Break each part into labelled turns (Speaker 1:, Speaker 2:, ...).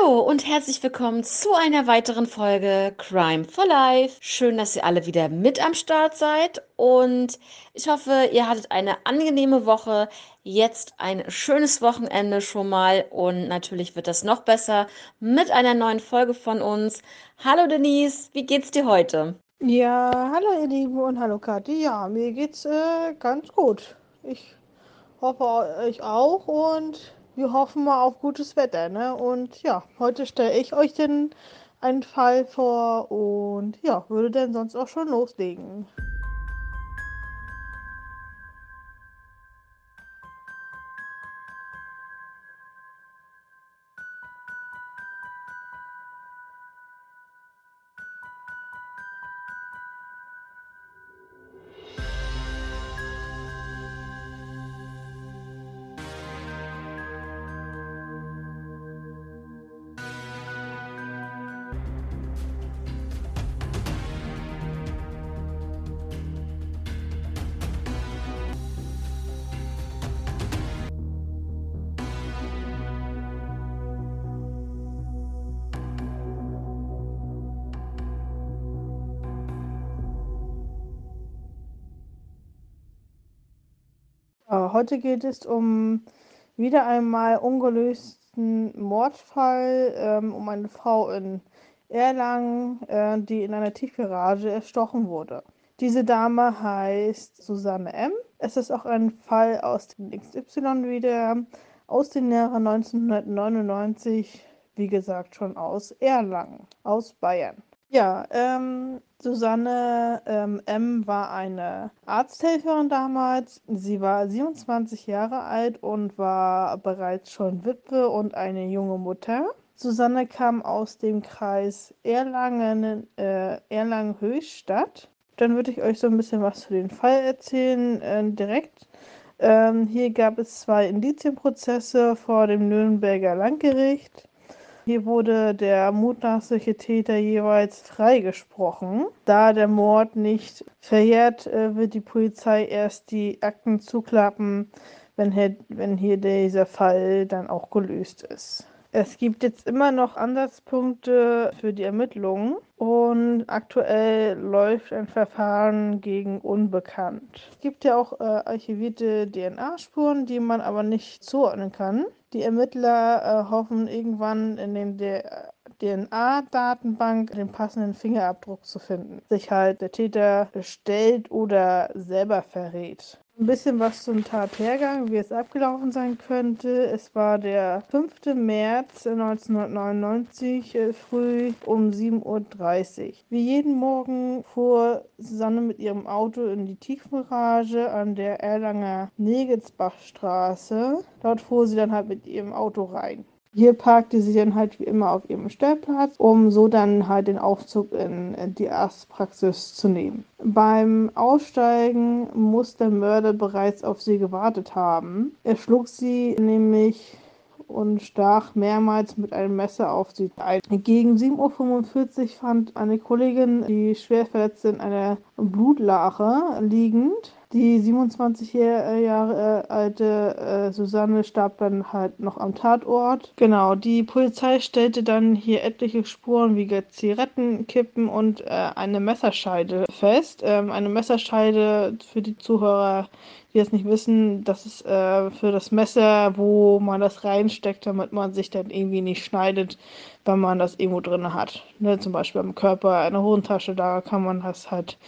Speaker 1: Hallo und herzlich willkommen zu einer weiteren Folge Crime for Life. Schön, dass ihr alle wieder mit am Start seid und ich hoffe, ihr hattet eine angenehme Woche. Jetzt ein schönes Wochenende schon mal und natürlich wird das noch besser mit einer neuen Folge von uns. Hallo Denise, wie geht's dir heute?
Speaker 2: Ja, hallo ihr Lieben und hallo Kathi. Ja, mir geht's äh, ganz gut. Ich hoffe euch auch und wir hoffen mal auf gutes Wetter, ne? Und ja, heute stelle ich euch den einen Fall vor und ja, würde dann sonst auch schon loslegen. Heute geht es um wieder einmal ungelösten Mordfall ähm, um eine Frau in Erlangen, äh, die in einer Tiefgarage erstochen wurde. Diese Dame heißt Susanne M. Es ist auch ein Fall aus dem XY wieder, aus den Jahren 1999, wie gesagt schon aus Erlangen, aus Bayern. Ja, ähm, Susanne ähm, M. war eine Arzthelferin damals. Sie war 27 Jahre alt und war bereits schon Witwe und eine junge Mutter. Susanne kam aus dem Kreis Erlangen, äh, Erlangen-Höchstadt. Dann würde ich euch so ein bisschen was zu dem Fall erzählen, äh, direkt. Ähm, hier gab es zwei Indizienprozesse vor dem Nürnberger Landgericht. Hier wurde der mutmaßliche Täter jeweils freigesprochen. Da der Mord nicht verjährt, äh, wird die Polizei erst die Akten zuklappen, wenn hier, wenn hier dieser Fall dann auch gelöst ist. Es gibt jetzt immer noch Ansatzpunkte für die Ermittlungen und aktuell läuft ein Verfahren gegen Unbekannt. Es gibt ja auch äh, archivierte DNA-Spuren, die man aber nicht zuordnen kann. Die Ermittler äh, hoffen irgendwann in den DNA-Datenbank den passenden Fingerabdruck zu finden. Sich halt der Täter stellt oder selber verrät. Ein bisschen was zum Tathergang, wie es abgelaufen sein könnte. Es war der 5. März 1999 äh, früh um 7.30 Uhr. Wie jeden Morgen fuhr Susanne mit ihrem Auto in die Tiefgarage an der Erlanger Negelsbachstraße. Dort fuhr sie dann halt mit ihrem Auto rein. Hier parkte sie dann halt wie immer auf ihrem Stellplatz, um so dann halt den Aufzug in die Arztpraxis zu nehmen. Beim Aussteigen muss der Mörder bereits auf sie gewartet haben. Er schlug sie nämlich und stach mehrmals mit einem Messer auf sie ein. Gegen 7.45 Uhr fand eine Kollegin die schwer verletzte in einer Blutlache liegend. Die 27 Jahre äh, alte äh, Susanne starb dann halt noch am Tatort. Genau, die Polizei stellte dann hier etliche Spuren wie Zigarettenkippen und äh, eine Messerscheide fest. Ähm, eine Messerscheide für die Zuhörer, die es nicht wissen, das ist äh, für das Messer, wo man das reinsteckt, damit man sich dann irgendwie nicht schneidet, wenn man das irgendwo drin hat. Ne, zum Beispiel am Körper, eine Hosentasche, da kann man das halt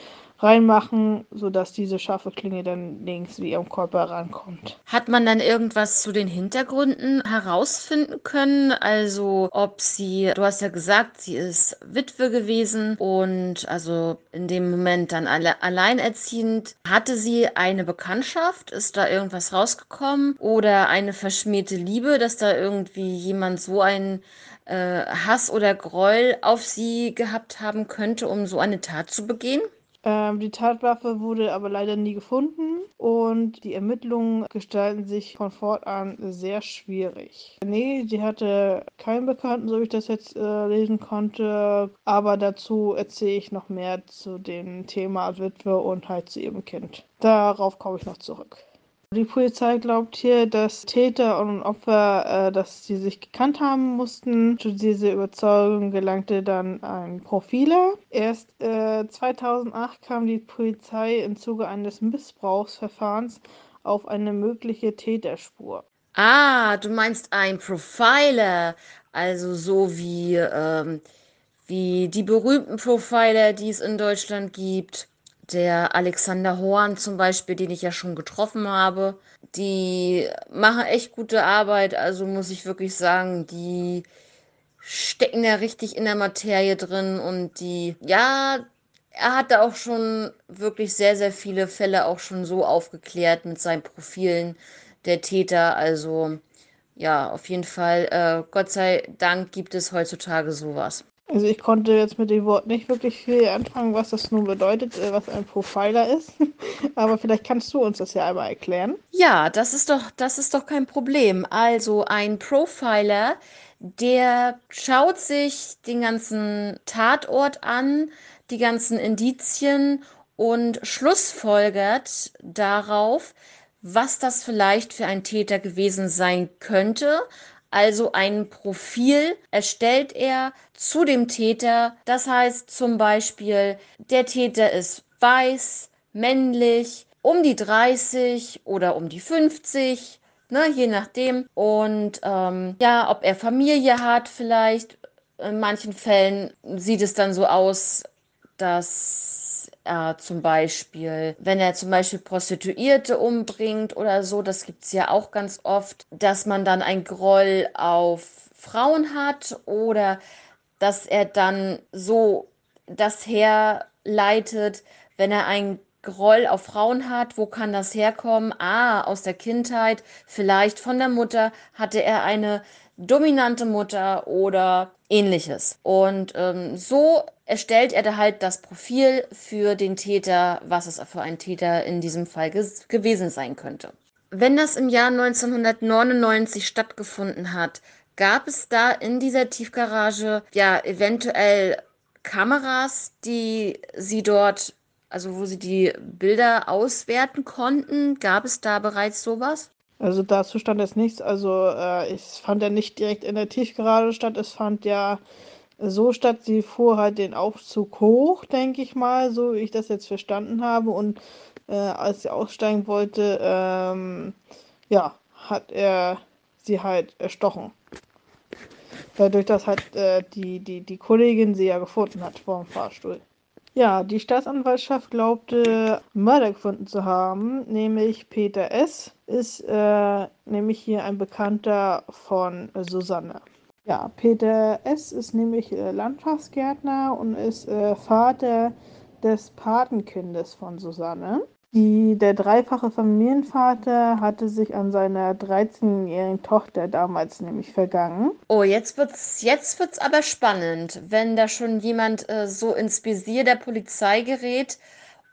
Speaker 2: reinmachen, sodass diese scharfe Klinge dann links wie am Körper rankommt.
Speaker 1: Hat man dann irgendwas zu den Hintergründen herausfinden können? Also ob sie, du hast ja gesagt, sie ist Witwe gewesen und also in dem Moment dann alle, alleinerziehend. Hatte sie eine Bekanntschaft? Ist da irgendwas rausgekommen? Oder eine verschmähte Liebe, dass da irgendwie jemand so einen äh, Hass oder Groll auf sie gehabt haben könnte, um so eine Tat zu begehen?
Speaker 2: Ähm, die Tatwaffe wurde aber leider nie gefunden und die Ermittlungen gestalten sich von fortan sehr schwierig. Nee, sie hatte keinen Bekannten, so wie ich das jetzt äh, lesen konnte, aber dazu erzähle ich noch mehr zu dem Thema Witwe und halt zu ihrem Kind. Darauf komme ich noch zurück. Die Polizei glaubt hier, dass Täter und Opfer, äh, dass sie sich gekannt haben mussten. Zu dieser Überzeugung gelangte dann ein Profiler. Erst äh, 2008 kam die Polizei im Zuge eines Missbrauchsverfahrens auf eine mögliche Täterspur.
Speaker 1: Ah, du meinst ein Profiler, also so wie, ähm, wie die berühmten Profiler, die es in Deutschland gibt der Alexander Horn zum Beispiel, den ich ja schon getroffen habe, die machen echt gute Arbeit. Also muss ich wirklich sagen, die stecken ja richtig in der Materie drin und die, ja, er hat da auch schon wirklich sehr, sehr viele Fälle auch schon so aufgeklärt mit seinen Profilen der Täter. Also ja, auf jeden Fall, äh, Gott sei Dank gibt es heutzutage sowas.
Speaker 2: Also ich konnte jetzt mit dem Wort nicht wirklich viel anfangen, was das nun bedeutet, äh, was ein Profiler ist. Aber vielleicht kannst du uns das ja einmal erklären.
Speaker 1: Ja, das ist doch, das ist doch kein Problem. Also ein Profiler, der schaut sich den ganzen Tatort an, die ganzen Indizien und schlussfolgert darauf, was das vielleicht für ein Täter gewesen sein könnte, also ein Profil erstellt er zu dem Täter. Das heißt zum Beispiel, der Täter ist weiß, männlich, um die 30 oder um die 50, ne, je nachdem. Und ähm, ja, ob er Familie hat vielleicht. In manchen Fällen sieht es dann so aus, dass er zum Beispiel, wenn er zum Beispiel Prostituierte umbringt oder so, das gibt es ja auch ganz oft, dass man dann ein Groll auf Frauen hat oder dass er dann so das herleitet, wenn er ein Groll auf Frauen hat, wo kann das herkommen? Ah, aus der Kindheit, vielleicht von der Mutter hatte er eine dominante Mutter oder ähnliches. Und ähm, so erstellt er da halt das Profil für den Täter, was es für ein Täter in diesem Fall gewesen sein könnte. Wenn das im Jahr 1999 stattgefunden hat, gab es da in dieser Tiefgarage ja eventuell Kameras, die sie dort, also wo sie die Bilder auswerten konnten? Gab es da bereits sowas?
Speaker 2: Also dazu stand jetzt nichts. Also äh, es fand ja nicht direkt in der Tiefgarage statt. Es fand ja so statt, sie fuhr halt den Aufzug hoch, denke ich mal, so wie ich das jetzt verstanden habe. Und äh, als sie aussteigen wollte, ähm, ja, hat er sie halt erstochen. Dadurch, dass halt äh, die, die, die Kollegin sie ja gefunden hat vor dem Fahrstuhl. Ja, die Staatsanwaltschaft glaubte, Mörder gefunden zu haben, nämlich Peter S. ist äh, nämlich hier ein Bekannter von äh, Susanne. Ja, Peter S. ist nämlich äh, Landschaftsgärtner und ist äh, Vater des Patenkindes von Susanne. Die, der dreifache Familienvater hatte sich an seiner 13-jährigen Tochter damals nämlich vergangen.
Speaker 1: Oh, jetzt wird's, jetzt wird's aber spannend, wenn da schon jemand äh, so ins Visier der Polizei gerät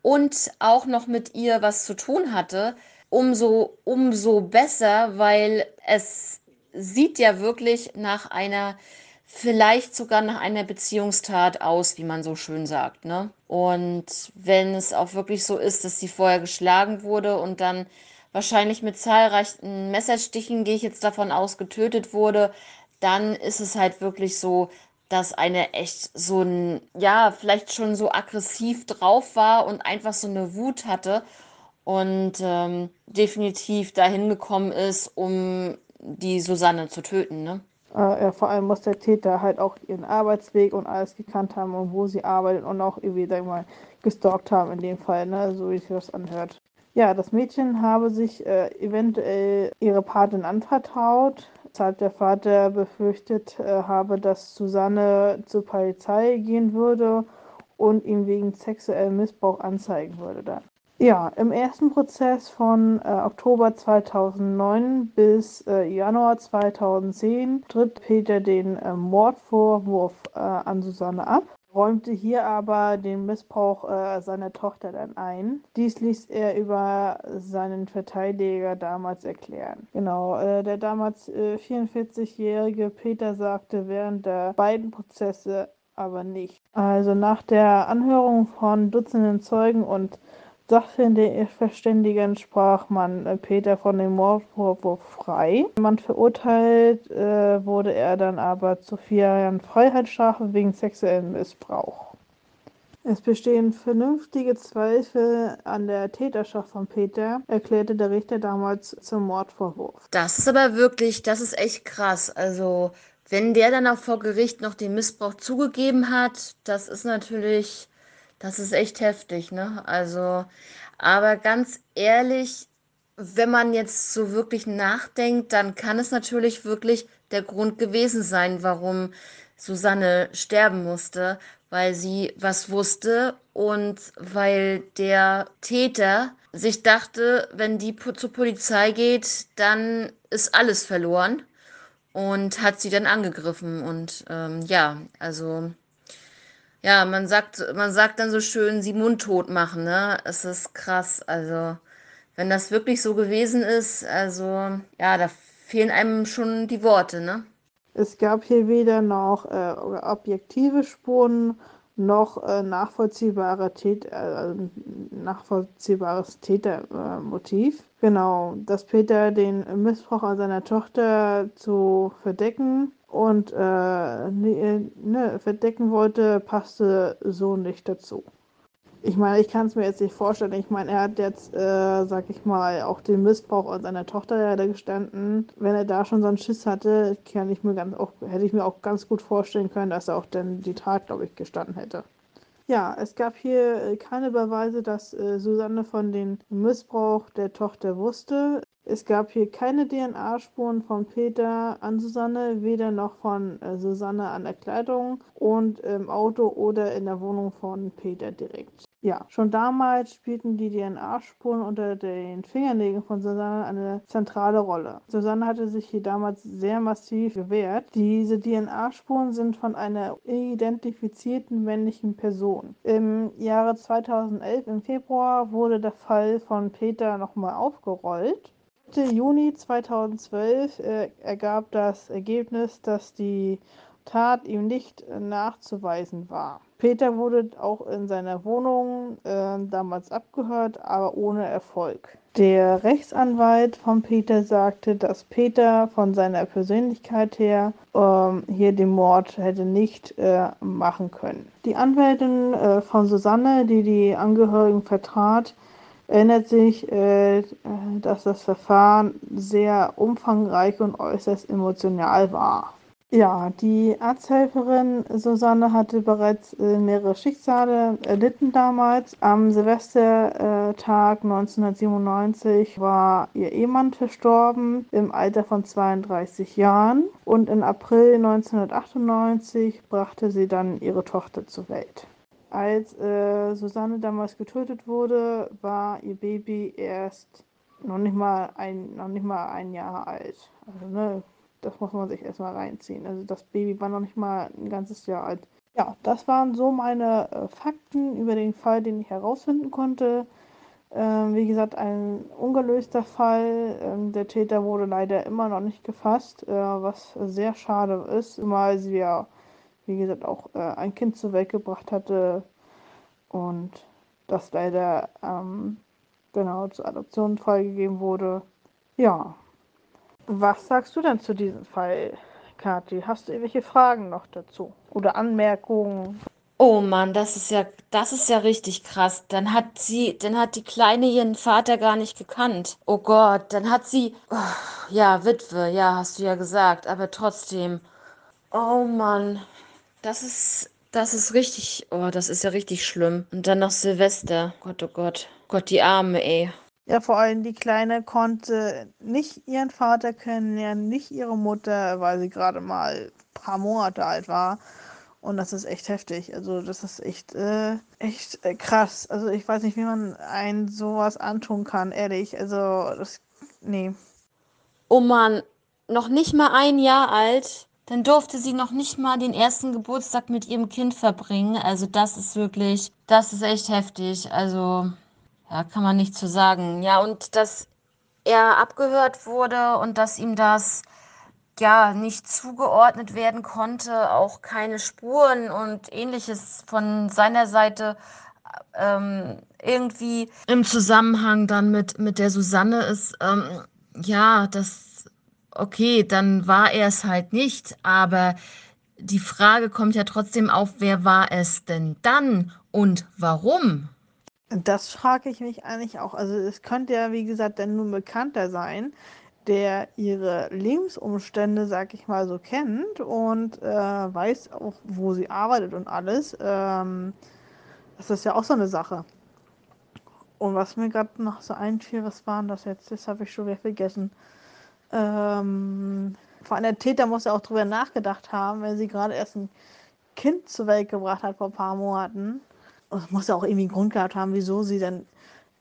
Speaker 1: und auch noch mit ihr was zu tun hatte. Umso, umso besser, weil es sieht ja wirklich nach einer vielleicht sogar nach einer Beziehungstat aus, wie man so schön sagt. Ne? Und wenn es auch wirklich so ist, dass sie vorher geschlagen wurde und dann wahrscheinlich mit zahlreichen Messerstichen, gehe ich jetzt davon aus, getötet wurde, dann ist es halt wirklich so, dass eine echt so ein, ja, vielleicht schon so aggressiv drauf war und einfach so eine Wut hatte und ähm, definitiv dahin gekommen ist, um die Susanne zu töten, ne?
Speaker 2: Äh, ja, vor allem muss der Täter halt auch ihren Arbeitsweg und alles gekannt haben und wo sie arbeitet und auch irgendwie, sag mal, gestalkt haben in dem Fall, ne, so wie sich das anhört. Ja, das Mädchen habe sich äh, eventuell ihre Patin anvertraut, weshalb der Vater befürchtet äh, habe, dass Susanne zur Polizei gehen würde und ihn wegen sexuellem Missbrauch anzeigen würde dann. Ja, im ersten Prozess von äh, Oktober 2009 bis äh, Januar 2010 tritt Peter den äh, Mordvorwurf äh, an Susanne ab, räumte hier aber den Missbrauch äh, seiner Tochter dann ein. Dies ließ er über seinen Verteidiger damals erklären. Genau, äh, der damals 44-jährige Peter sagte während der beiden Prozesse aber nicht. Also nach der Anhörung von Dutzenden Zeugen und Sachverständigen sprach man äh, Peter von dem Mordvorwurf frei. Man verurteilt äh, wurde er dann aber zu vier Jahren Freiheitsstrafe wegen sexuellen Missbrauch. Es bestehen vernünftige Zweifel an der Täterschaft von Peter, erklärte der Richter damals zum Mordvorwurf.
Speaker 1: Das ist aber wirklich, das ist echt krass. Also, wenn der dann auch vor Gericht noch den Missbrauch zugegeben hat, das ist natürlich, das ist echt heftig, ne? Also, aber ganz ehrlich, wenn man jetzt so wirklich nachdenkt, dann kann es natürlich wirklich der Grund gewesen sein, warum Susanne sterben musste, weil sie was wusste und weil der Täter sich dachte, wenn die zur Polizei geht, dann ist alles verloren und hat sie dann angegriffen. Und ähm, ja, also ja, man sagt, man sagt dann so schön, sie mundtot machen, ne? Es ist krass. Also, wenn das wirklich so gewesen ist, also ja, da fehlen einem schon die Worte, ne?
Speaker 2: Es gab hier weder noch äh, objektive Spuren noch äh, nachvollziehbare Tät äh, nachvollziehbares Tätermotiv. genau, dass Peter den Missbrauch an seiner Tochter zu verdecken und äh, ne, ne, verdecken wollte, passte so nicht dazu. Ich meine, ich kann es mir jetzt nicht vorstellen. Ich meine, er hat jetzt, äh, sag ich mal, auch den Missbrauch an seiner Tochter leider gestanden. Wenn er da schon so einen Schiss hatte, kann ich mir ganz auch, hätte ich mir auch ganz gut vorstellen können, dass er auch dann die Tat, glaube ich, gestanden hätte. Ja, es gab hier keine Beweise, dass äh, Susanne von dem Missbrauch der Tochter wusste. Es gab hier keine DNA-Spuren von Peter an Susanne, weder noch von äh, Susanne an der Kleidung und im Auto oder in der Wohnung von Peter direkt. Ja, schon damals spielten die DNA-Spuren unter den Fingernägeln von Susanne eine zentrale Rolle. Susanne hatte sich hier damals sehr massiv gewehrt. Diese DNA-Spuren sind von einer identifizierten männlichen Person. Im Jahre 2011, im Februar, wurde der Fall von Peter nochmal aufgerollt. Mitte Juni 2012 äh, ergab das Ergebnis, dass die Tat ihm nicht nachzuweisen war. Peter wurde auch in seiner Wohnung äh, damals abgehört, aber ohne Erfolg. Der Rechtsanwalt von Peter sagte, dass Peter von seiner Persönlichkeit her ähm, hier den Mord hätte nicht äh, machen können. Die Anwältin äh, von Susanne, die die Angehörigen vertrat, erinnert sich, äh, dass das Verfahren sehr umfangreich und äußerst emotional war. Ja, die Arzthelferin Susanne hatte bereits äh, mehrere Schicksale erlitten damals. Am Silvestertag 1997 war ihr Ehemann verstorben im Alter von 32 Jahren und im April 1998 brachte sie dann ihre Tochter zur Welt. Als äh, Susanne damals getötet wurde, war ihr Baby erst noch nicht mal ein, noch nicht mal ein Jahr alt. Also, ne, das muss man sich erstmal reinziehen. Also das Baby war noch nicht mal ein ganzes Jahr alt. Ja, das waren so meine äh, Fakten über den Fall, den ich herausfinden konnte. Ähm, wie gesagt, ein ungelöster Fall. Ähm, der Täter wurde leider immer noch nicht gefasst, äh, was sehr schade ist, sie ja, wie gesagt, auch äh, ein Kind zur Welt gebracht hatte und das leider ähm, genau zur Adoption freigegeben wurde. Ja, was sagst du denn zu diesem Fall, Kathi? Hast du irgendwelche Fragen noch dazu? Oder Anmerkungen?
Speaker 1: Oh Mann, das ist ja, das ist ja richtig krass. Dann hat sie, dann hat die Kleine ihren Vater gar nicht gekannt. Oh Gott, dann hat sie, oh, ja, Witwe, ja, hast du ja gesagt, aber trotzdem. Oh Mann, das ist, das ist richtig, oh, das ist ja richtig schlimm. Und dann noch Silvester. Gott, oh Gott. Gott, die Arme, ey.
Speaker 2: Ja, vor allem die Kleine konnte nicht ihren Vater kennenlernen, nicht ihre Mutter, weil sie gerade mal ein paar Monate alt war. Und das ist echt heftig. Also das ist echt, äh, echt äh, krass. Also ich weiß nicht, wie man einen sowas antun kann, ehrlich. Also das, nee.
Speaker 1: Oh Mann, noch nicht mal ein Jahr alt. Dann durfte sie noch nicht mal den ersten Geburtstag mit ihrem Kind verbringen. Also das ist wirklich, das ist echt heftig. Also ja, kann man nicht zu sagen. Ja, und dass er abgehört wurde und dass ihm das ja nicht zugeordnet werden konnte, auch keine Spuren und ähnliches von seiner Seite ähm, irgendwie im Zusammenhang dann mit, mit der Susanne ist, ähm, ja, das, okay, dann war er es halt nicht, aber die Frage kommt ja trotzdem auf, wer war es denn dann und warum?
Speaker 2: Das frage ich mich eigentlich auch. Also es könnte ja, wie gesagt, dann nur ein Bekannter sein, der ihre Lebensumstände, sag ich mal, so kennt und äh, weiß auch, wo sie arbeitet und alles. Ähm, das ist ja auch so eine Sache. Und was mir gerade noch so einfiel, was waren das jetzt? Das habe ich schon wieder vergessen. Ähm, vor allem der Täter muss ja auch drüber nachgedacht haben, wenn sie gerade erst ein Kind zur Welt gebracht hat vor ein paar Monaten. Und es muss ja auch irgendwie einen Grund gehabt haben, wieso sie dann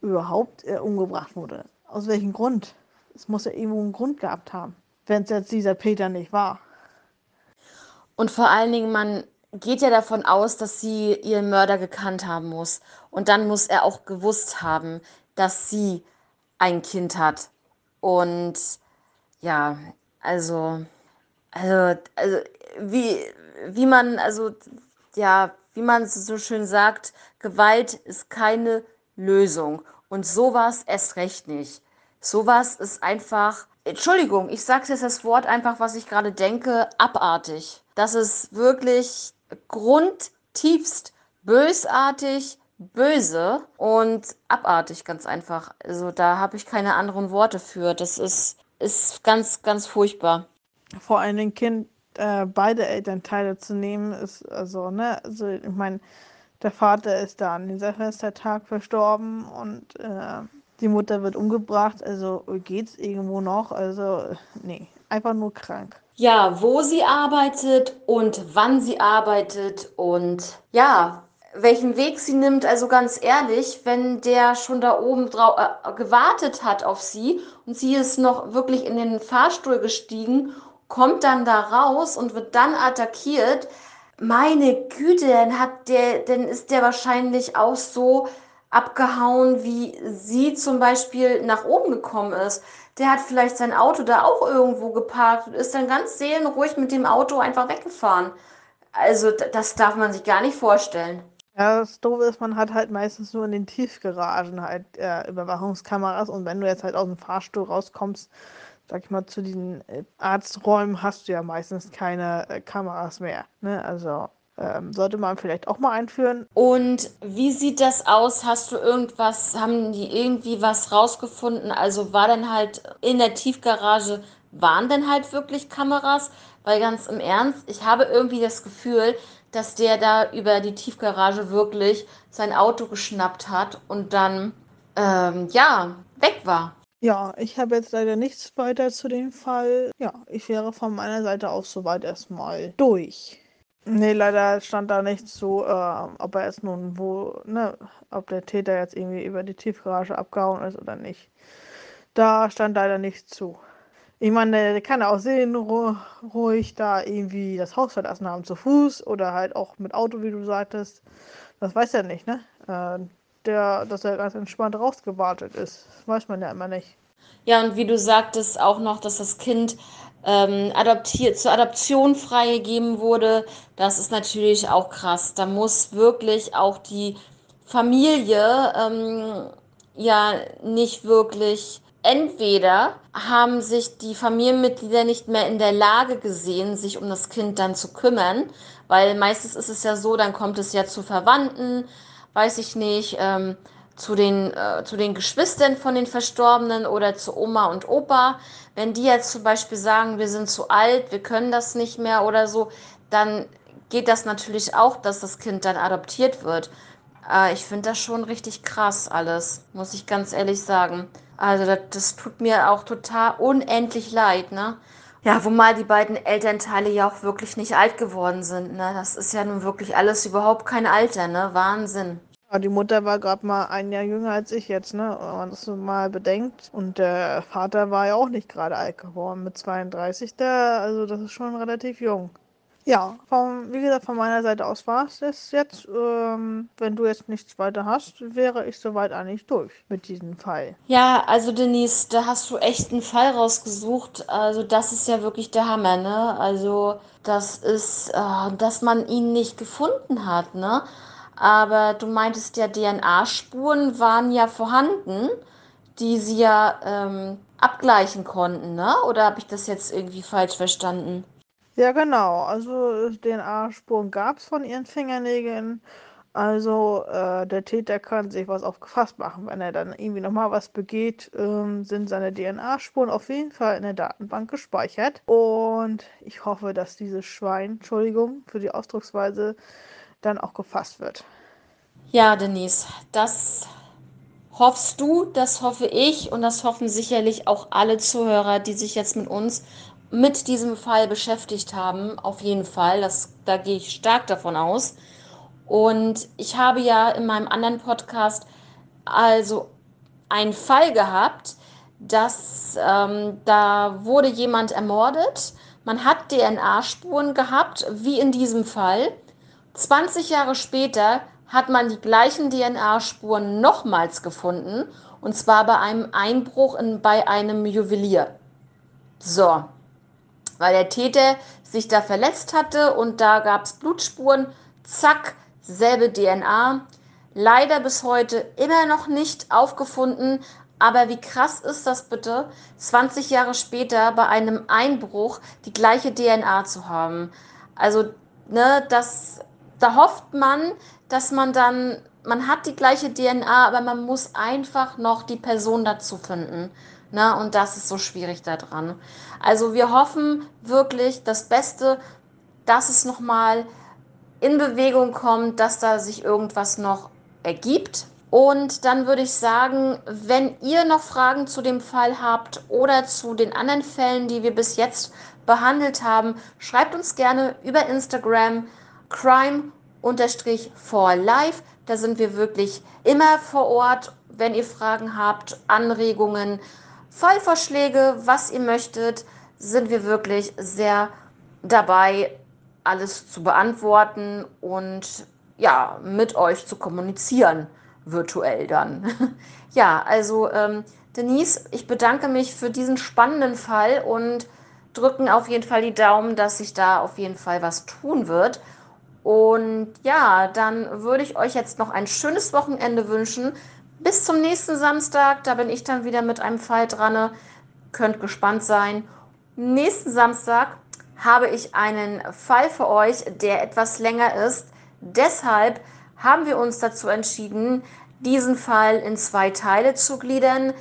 Speaker 2: überhaupt äh, umgebracht wurde. Aus welchem Grund? Es muss ja irgendwo einen Grund gehabt haben, wenn es jetzt dieser Peter nicht war.
Speaker 1: Und vor allen Dingen, man geht ja davon aus, dass sie ihren Mörder gekannt haben muss. Und dann muss er auch gewusst haben, dass sie ein Kind hat. Und ja, also, also, also wie, wie man, also, ja, wie man so schön sagt, Gewalt ist keine Lösung. Und sowas erst recht nicht. Sowas ist einfach, Entschuldigung, ich sage jetzt das Wort einfach, was ich gerade denke, abartig. Das ist wirklich grundtiefst bösartig, böse und abartig, ganz einfach. Also da habe ich keine anderen Worte für. Das ist, ist ganz, ganz furchtbar.
Speaker 2: Vor allem ein Kind äh, beide Elternteile zu nehmen, ist also, ne, also ich meine, der Vater ist da an den Silvestertag verstorben und äh, die Mutter wird umgebracht, also geht's irgendwo noch, also nee, einfach nur krank.
Speaker 1: Ja, wo sie arbeitet und wann sie arbeitet und ja, welchen Weg sie nimmt. Also ganz ehrlich, wenn der schon da oben drauf äh, gewartet hat auf sie und sie ist noch wirklich in den Fahrstuhl gestiegen, kommt dann da raus und wird dann attackiert. Meine Güte, dann hat der, dann ist der wahrscheinlich auch so abgehauen, wie sie zum Beispiel nach oben gekommen ist. Der hat vielleicht sein Auto da auch irgendwo geparkt und ist dann ganz seelenruhig mit dem Auto einfach weggefahren. Also das darf man sich gar nicht vorstellen.
Speaker 2: Ja, das Doofe ist, man hat halt meistens nur in den Tiefgaragen halt äh, Überwachungskameras und wenn du jetzt halt aus dem Fahrstuhl rauskommst, sag ich mal, zu den äh, Arzträumen hast du ja meistens keine äh, Kameras mehr. Ne? Also ähm, sollte man vielleicht auch mal einführen.
Speaker 1: Und wie sieht das aus? Hast du irgendwas, haben die irgendwie was rausgefunden? Also war dann halt in der Tiefgarage, waren denn halt wirklich Kameras? Weil ganz im Ernst, ich habe irgendwie das Gefühl, dass der da über die Tiefgarage wirklich sein Auto geschnappt hat und dann, ähm, ja, weg war.
Speaker 2: Ja, ich habe jetzt leider nichts weiter zu dem Fall. Ja, ich wäre von meiner Seite aus soweit erstmal durch. Nee, leider stand da nicht zu, äh, ob er es nun wo, ne, ob der Täter jetzt irgendwie über die Tiefgarage abgehauen ist oder nicht. Da stand leider nichts zu. Ich meine, der kann auch sehen, ruhig da irgendwie das Haus verlassen haben, zu Fuß oder halt auch mit Auto, wie du sagtest. Das weiß er nicht, ne? Äh, der, dass er ganz entspannt rausgewartet ist. Das weiß man ja immer nicht.
Speaker 1: Ja, und wie du sagtest auch noch, dass das Kind ähm, adoptiert, zur Adoption freigegeben wurde. Das ist natürlich auch krass. Da muss wirklich auch die Familie ähm, ja nicht wirklich. Entweder haben sich die Familienmitglieder nicht mehr in der Lage gesehen, sich um das Kind dann zu kümmern, weil meistens ist es ja so, dann kommt es ja zu Verwandten, weiß ich nicht, ähm, zu den, äh, zu den Geschwistern von den Verstorbenen oder zu Oma und Opa. Wenn die jetzt zum Beispiel sagen, wir sind zu alt, wir können das nicht mehr oder so, dann geht das natürlich auch, dass das Kind dann adoptiert wird. Äh, ich finde das schon richtig krass alles, muss ich ganz ehrlich sagen. Also das, das tut mir auch total unendlich leid, ne? Ja, wo mal die beiden Elternteile ja auch wirklich nicht alt geworden sind, ne? Das ist ja nun wirklich alles überhaupt kein Alter, ne? Wahnsinn.
Speaker 2: Ja, die Mutter war gerade mal ein Jahr jünger als ich jetzt, ne? Wenn man das mal bedenkt. Und der Vater war ja auch nicht gerade alt geworden mit 32. Da, also das ist schon relativ jung. Ja, vom, wie gesagt, von meiner Seite aus war es das jetzt. Ähm, wenn du jetzt nichts weiter hast, wäre ich soweit eigentlich durch mit diesem Fall.
Speaker 1: Ja, also Denise, da hast du echt einen Fall rausgesucht. Also das ist ja wirklich der Hammer, ne? Also das ist, äh, dass man ihn nicht gefunden hat, ne? aber du meintest ja, DNA-Spuren waren ja vorhanden, die sie ja ähm, abgleichen konnten, ne? Oder habe ich das jetzt irgendwie falsch verstanden?
Speaker 2: Ja, genau. Also DNA-Spuren gab es von ihren Fingernägeln. Also äh, der Täter kann sich was aufgefasst machen. Wenn er dann irgendwie nochmal was begeht, ähm, sind seine DNA-Spuren auf jeden Fall in der Datenbank gespeichert. Und ich hoffe, dass dieses Schwein, Entschuldigung für die Ausdrucksweise, dann auch gefasst wird.
Speaker 1: Ja, Denise, das hoffst du, das hoffe ich und das hoffen sicherlich auch alle Zuhörer, die sich jetzt mit uns mit diesem Fall beschäftigt haben. Auf jeden Fall, das, da gehe ich stark davon aus. Und ich habe ja in meinem anderen Podcast also einen Fall gehabt, dass ähm, da wurde jemand ermordet. Man hat DNA-Spuren gehabt, wie in diesem Fall. 20 Jahre später hat man die gleichen DNA-Spuren nochmals gefunden, und zwar bei einem Einbruch in, bei einem Juwelier. So, weil der Täter sich da verletzt hatte und da gab es Blutspuren, zack, selbe DNA. Leider bis heute immer noch nicht aufgefunden. Aber wie krass ist das bitte, 20 Jahre später bei einem Einbruch die gleiche DNA zu haben? Also, ne, das, da hofft man, dass man dann, man hat die gleiche DNA, aber man muss einfach noch die Person dazu finden. Ne? Und das ist so schwierig daran. Also wir hoffen wirklich das Beste, dass es nochmal in Bewegung kommt, dass da sich irgendwas noch ergibt. Und dann würde ich sagen, wenn ihr noch Fragen zu dem Fall habt oder zu den anderen Fällen, die wir bis jetzt behandelt haben, schreibt uns gerne über Instagram crime-for-life. Da sind wir wirklich immer vor Ort. Wenn ihr Fragen habt, Anregungen, Fallvorschläge, was ihr möchtet, sind wir wirklich sehr dabei, alles zu beantworten und ja, mit euch zu kommunizieren, virtuell dann. ja, also ähm, Denise, ich bedanke mich für diesen spannenden Fall und drücken auf jeden Fall die Daumen, dass sich da auf jeden Fall was tun wird. Und ja, dann würde ich euch jetzt noch ein schönes Wochenende wünschen. Bis zum nächsten Samstag, da bin ich dann wieder mit einem Fall dran. Könnt gespannt sein. Nächsten Samstag habe ich einen Fall für euch, der etwas länger ist. Deshalb haben wir uns dazu entschieden, diesen Fall in zwei Teile zu gliedern.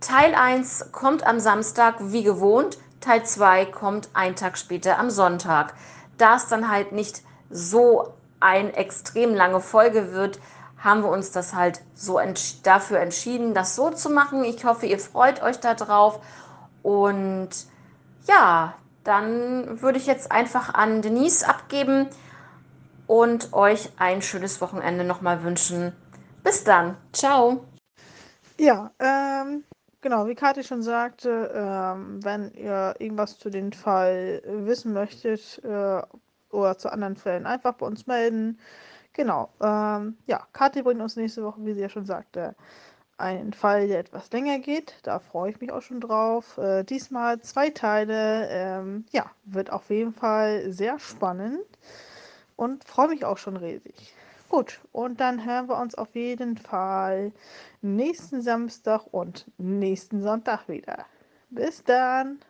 Speaker 1: Teil 1 kommt am Samstag wie gewohnt, Teil 2 kommt einen Tag später am Sonntag. Da es dann halt nicht so eine extrem lange Folge wird, haben wir uns das halt so entsch dafür entschieden, das so zu machen. Ich hoffe, ihr freut euch darauf. Und ja, dann würde ich jetzt einfach an Denise abgeben und euch ein schönes Wochenende nochmal wünschen. Bis dann. Ciao.
Speaker 2: Ja, ähm, genau, wie Kathi schon sagte, ähm, wenn ihr irgendwas zu dem Fall wissen möchtet äh, oder zu anderen Fällen, einfach bei uns melden. Genau. Ähm, ja, Kathi bringt uns nächste Woche, wie sie ja schon sagte, einen Fall, der etwas länger geht. Da freue ich mich auch schon drauf. Äh, diesmal zwei Teile. Ähm, ja, wird auf jeden Fall sehr spannend und freue mich auch schon riesig. Gut, und dann hören wir uns auf jeden Fall nächsten Samstag und nächsten Sonntag wieder. Bis dann!